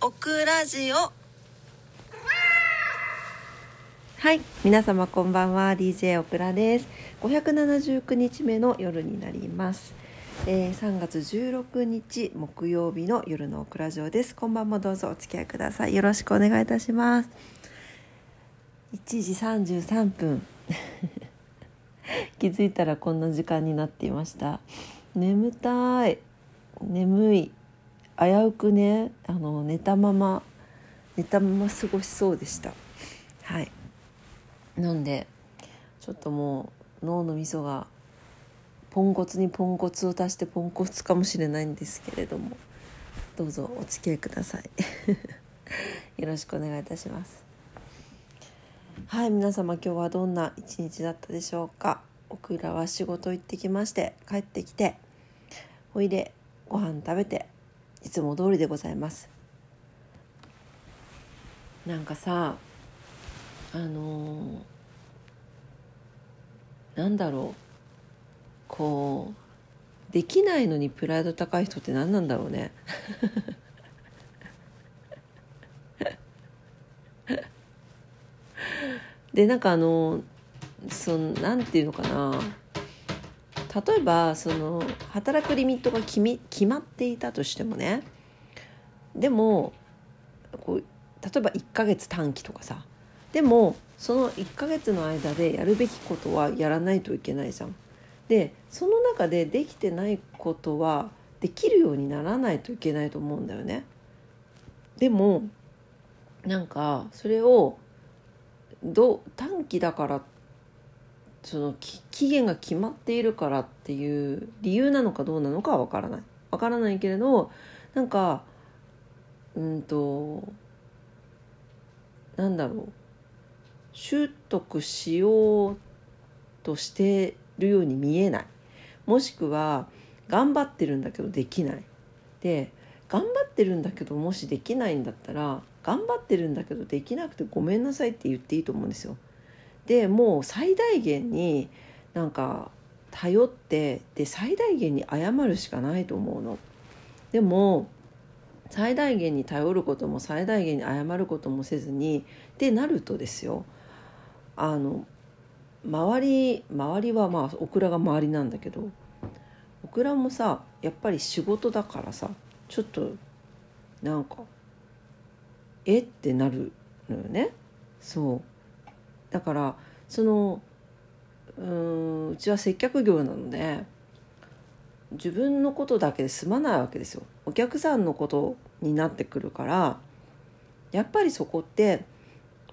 オクラジオ。はい皆様こんばんは。DJ オクラです。579日目の夜になります、えー3月16日木曜日の夜のオクラジオです。こんばんもどうぞお付き合いください。よろしくお願いいたします。1時33分気づいたらこんな時間になっていました。眠たい。眠い。危うくねあの寝たまま寝たまま過ごしそうでした。はい。なんでちょっともう脳のみそがポンコツにポンコツを足してポンコツかもしれないんですけれどもどうぞお付き合いください。よろしくお願いいたします。はい皆様今日はどんな一日だったでしょうか。オクラは仕事行ってきまして帰ってきておいでご飯食べていつも通りでございます。なんかさあのーなんだろう。こうできないのにプライド高い人って何なんだろうね。でなんかあのそのなんていうのかな。例えばその働くリミットが決み決まっていたとしてもねでもこう例えば1ヶ月短期とかさでもその1ヶ月の間でやるべきことはやらないといけないじゃん。でその中でできてないことはできるようにならないといけないと思うんだよね。でもなんかそれをど短期だからその期限が決まっているからっていう理由なのかどうなのかは分からない。分からないけれどなんかうんとなんだろう。習得しようとしてるように見えない。もしくは頑張ってるんだけどできない。で頑張ってるんだけどもしできないんだったら頑張ってるんだけどできなくてごめんなさいって言っていいと思うんですよ。でもう最大限になんか頼ってで最大限に謝るしかないと思うの。でも最大限に頼ることも最大限に謝ることもせずにってなるとですよあの周り周りはまあオクラが周りなんだけどオクラもさやっぱり仕事だからさちょっとなんかえ？ってなるのよね。そう。だからそのうんうちは接客業なので自分のことだけで済まないわけですよ。お客さんのことになってくるからやっぱりそこって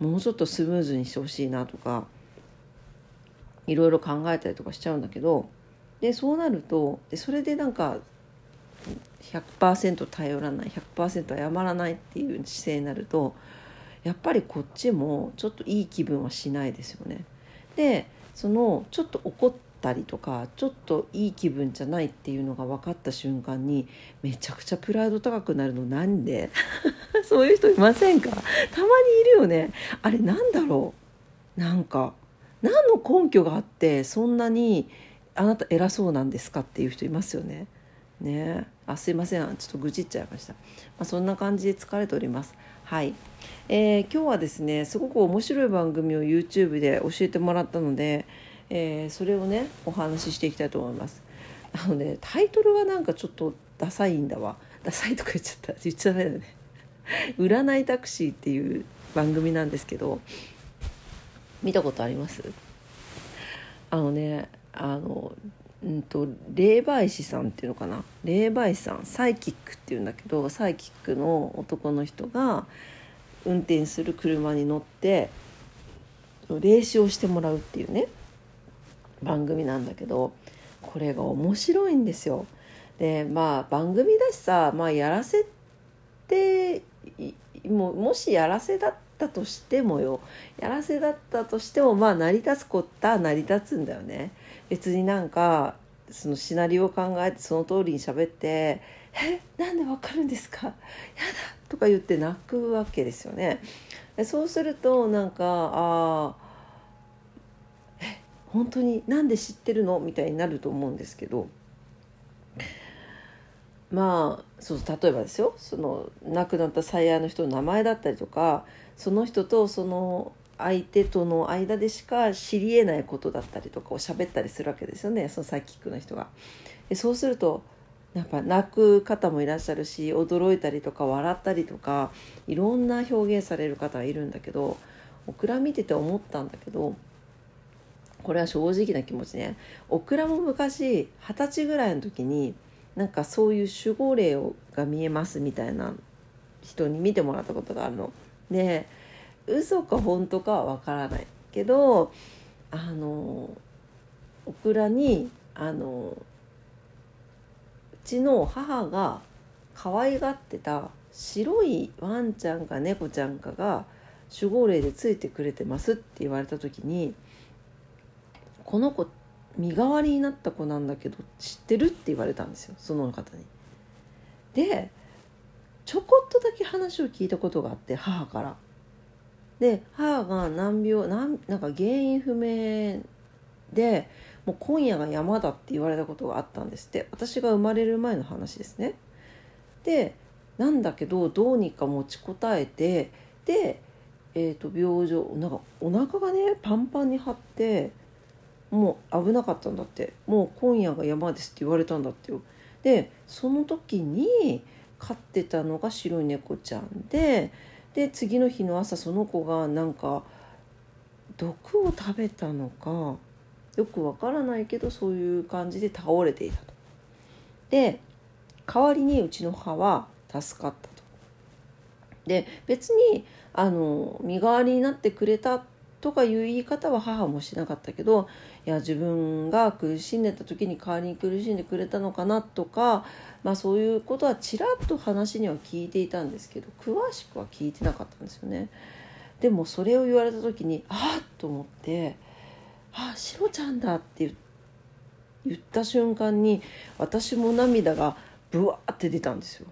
もうちょっとスムーズにしてほしいなとかいろいろ考えたりとかしちゃうんだけどでそうなるとでそれでなんか100%頼らない100%謝らないっていう姿勢になるとやっぱりこっちもちょっといい気分はしないですよね。でそのちょっと怒ったりとかちょっといい気分じゃないっていうのが分かった瞬間にめちゃくちゃプライド高くなるのなんで？そういう人いませんか？たまにいるよね。あれなんだろう？なんか何の根拠があってそんなにあなた偉そうなんですか？っていう人いますよね。ね。あすいません。ちょっと愚痴っちゃいました、まあ、そんな感じで疲れております。はい、えー今日はですねすごく面白い番組を YouTube で教えてもらったので、えーそれをねお話ししていきたいと思います。あのねタイトルがなんかちょっとダサいんだわ。ダサいとか言っちゃった。言っちゃダメだね。占いタクシーっていう番組なんですけど見たことあります？あのねあのうんと霊媒師さんっていうのかな？霊媒師さんサイキックっていうんだけどサイキックの男の人が運転する車に乗って霊視をしてもらうっていうね番組なんだけどこれが面白いんですよ。でまあ番組だしさ、まあ、やらせてもしやらせだったたとしてもよやらせだったとしてもまあ成り立つことは成り立つんだよね。別になんかそのシナリオを考えてその通りに喋って「えなんでわかるんですか？やだ!」とか言って泣くわけですよね。そうするとなんかああえ本当になんで知ってるの？みたいになると思うんですけどまあそう例えばですよその亡くなった最愛の人の名前だったりとかその人とその相手との間でしか知りえないことだったりとかを喋ったりするわけですよねそのサイキックの人が。でそうするとやっぱ泣く方もいらっしゃるし驚いたりとか笑ったりとかいろんな表現される方がいるんだけどオクラ見てて思ったんだけどこれは正直な気持ちねオクラも昔二十歳ぐらいの時になんかそういう守護霊が見えますみたいな人に見てもらったことがあるの。で嘘か本当かはわからないけどあのオクラにあのうちの母が可愛がってた白いワンちゃんか猫ちゃんかが守護霊でついてくれてますって言われた時にこの子身代わりになった子なんだけど知ってるって言われたんですよその方に。でちょこっとだけ話を聞いたことがあって母から。で母が難病なんなんか原因不明でもう今夜が山だって言われたことがあったんですって私が生まれる前の話ですね。でなんだけどどうにか持ちこたえてで、えー、と病状なんかお腹がねパンパンに張ってもう危なかったんだってもう今夜が山ですって言われたんだってよ。でその時に飼ってたのが白い猫ちゃんでで次の日の朝その子がなんか毒を食べたのかよくわからないけどそういう感じで倒れていたと。で代わりにうちの母は助かったと。で別にあの身代わりになってくれたとかいう言い方は母もしなかったけどいや自分が苦しんでた時に代わりに苦しんでくれたのかなとか、まあ、そういうことはちらっと話には聞いていたんですけど詳しくは聞いてなかったんですよね。でもそれを言われた時にあっと思って「あシロちゃんだ」って言った瞬間に私も涙がブワーって出たんですよ。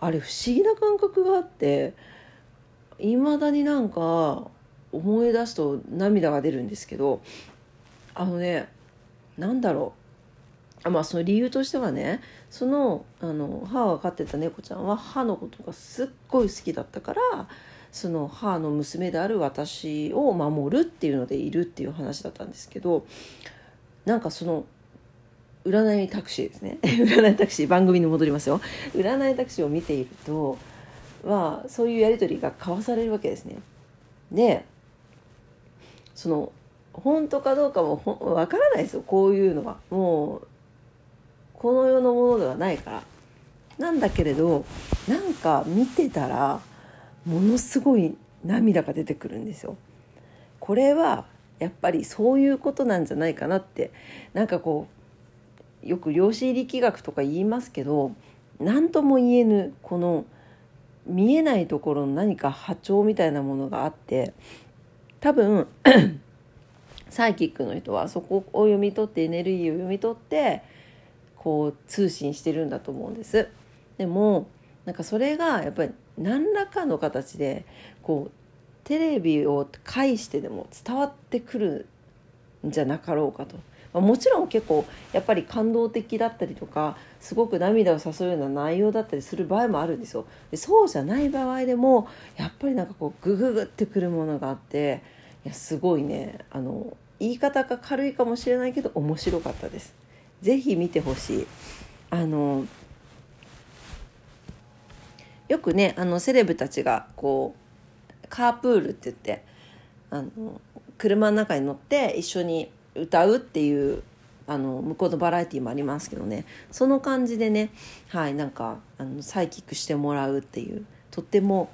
あれ不思議な感覚があっていまだになんか思い出すと涙が出るんですけどあのねなんだろう。まあその理由としてはねそのあの母が飼ってた猫ちゃんは母のことがすっごい好きだったからその母の娘である私を守るっていうのでいるっていう話だったんですけどなんかその占いタクシーですね。占いタクシー番組に戻りますよ。占いタクシーを見ているとはそういうやり取りが交わされるわけですね。でその本当かどうかもほ分からないですよこういうのは。もうこの世のものではないから。なんだけれどなんか見てたらものすごい涙が出てくるんですよ。これはやっぱりそういうことなんじゃないかなって。なんかこうよく量子力学とか言いますけど何とも言えぬこの見えないところの何か波長みたいなものがあって多分 サイキックの人はそこを読み取ってエネルギーを読み取ってこう通信してるんだと思うんです。でもなんかそれがやっぱり何らかの形でこうテレビを介してでも伝わってくるんじゃなかろうかと。もちろん結構やっぱり感動的だったりとかすごく涙を誘うような内容だったりする場合もあるんですよ。でそうじゃない場合でもやっぱりなんかこうグググってくるものがあっていやすごいねあの言い方が軽いかもしれないけど面白かったです。ぜひ見てほしい。あのよくねあのセレブたちがこうカープールって言ってあの車の中に乗って一緒に歌うっていうあの向こうのバラエティーもありますけどね。その感じでねはいなんかあのサイキックしてもらうっていうとっても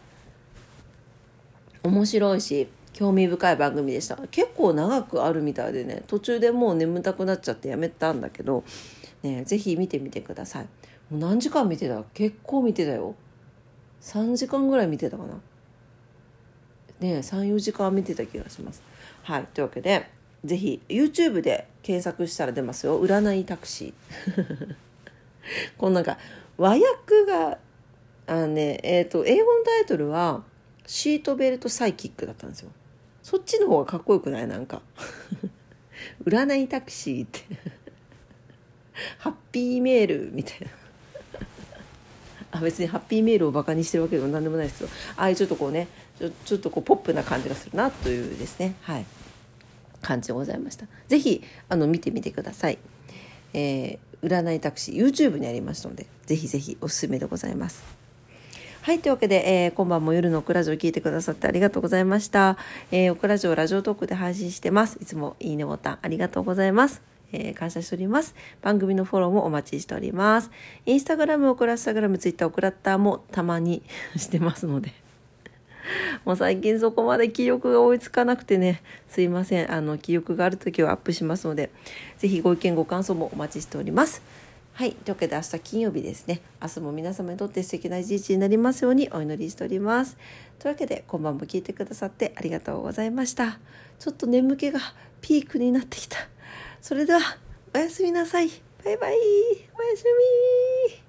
面白いし興味深い番組でした。結構長くあるみたいでね途中でもう眠たくなっちゃってやめたんだけど、ね、ぜひ見てみてください。もう何時間見てた？結構見てたよ。3時間ぐらい見てたかな。ね34時間見てた気がします。はいというわけでぜひ YouTube で検索したら出ますよ。占いタクシー。このなんか和訳があのねえっ、ー、と英語のタイトルはシートベルトサイキックだったんですよ。そっちの方がかっこよくない？なんか。占いタクシーって。ハッピーメールみたいな。あ別にハッピーメールをバカにしてるわけでも何でもないですけどああいうちょっとこうねちょちょっとこうポップな感じがするなというですね。はい。感じでございました。是非あの見てみてください、えー、占いタクシー YouTube にありますので是非是非おすすめでございます。はいというわけで、えー、今晩も夜のオクラジオ聞いてくださってありがとうございました、えー、オクラジオラジオトークで配信してます。いつもいいねボタンありがとうございます。えー、感謝しております。番組のフォローもお待ちしております。インスタグラム、オクラスタグラム、ツイッター、オクラッターもたまに してますので。もう最近そこまで気力が追いつかなくてね、すいません。あの、気力がある時はアップしますので、ぜひご意見、ご感想もお待ちしております。はい。というわけで明日金曜日ですね。明日も皆様にとって素敵な一日になりますようにお祈りしております。というわけで、今晩も聞いてくださってありがとうございました。ちょっと眠気がピークになってきた。それでは、おやすみなさい。バイバイ。おやすみ。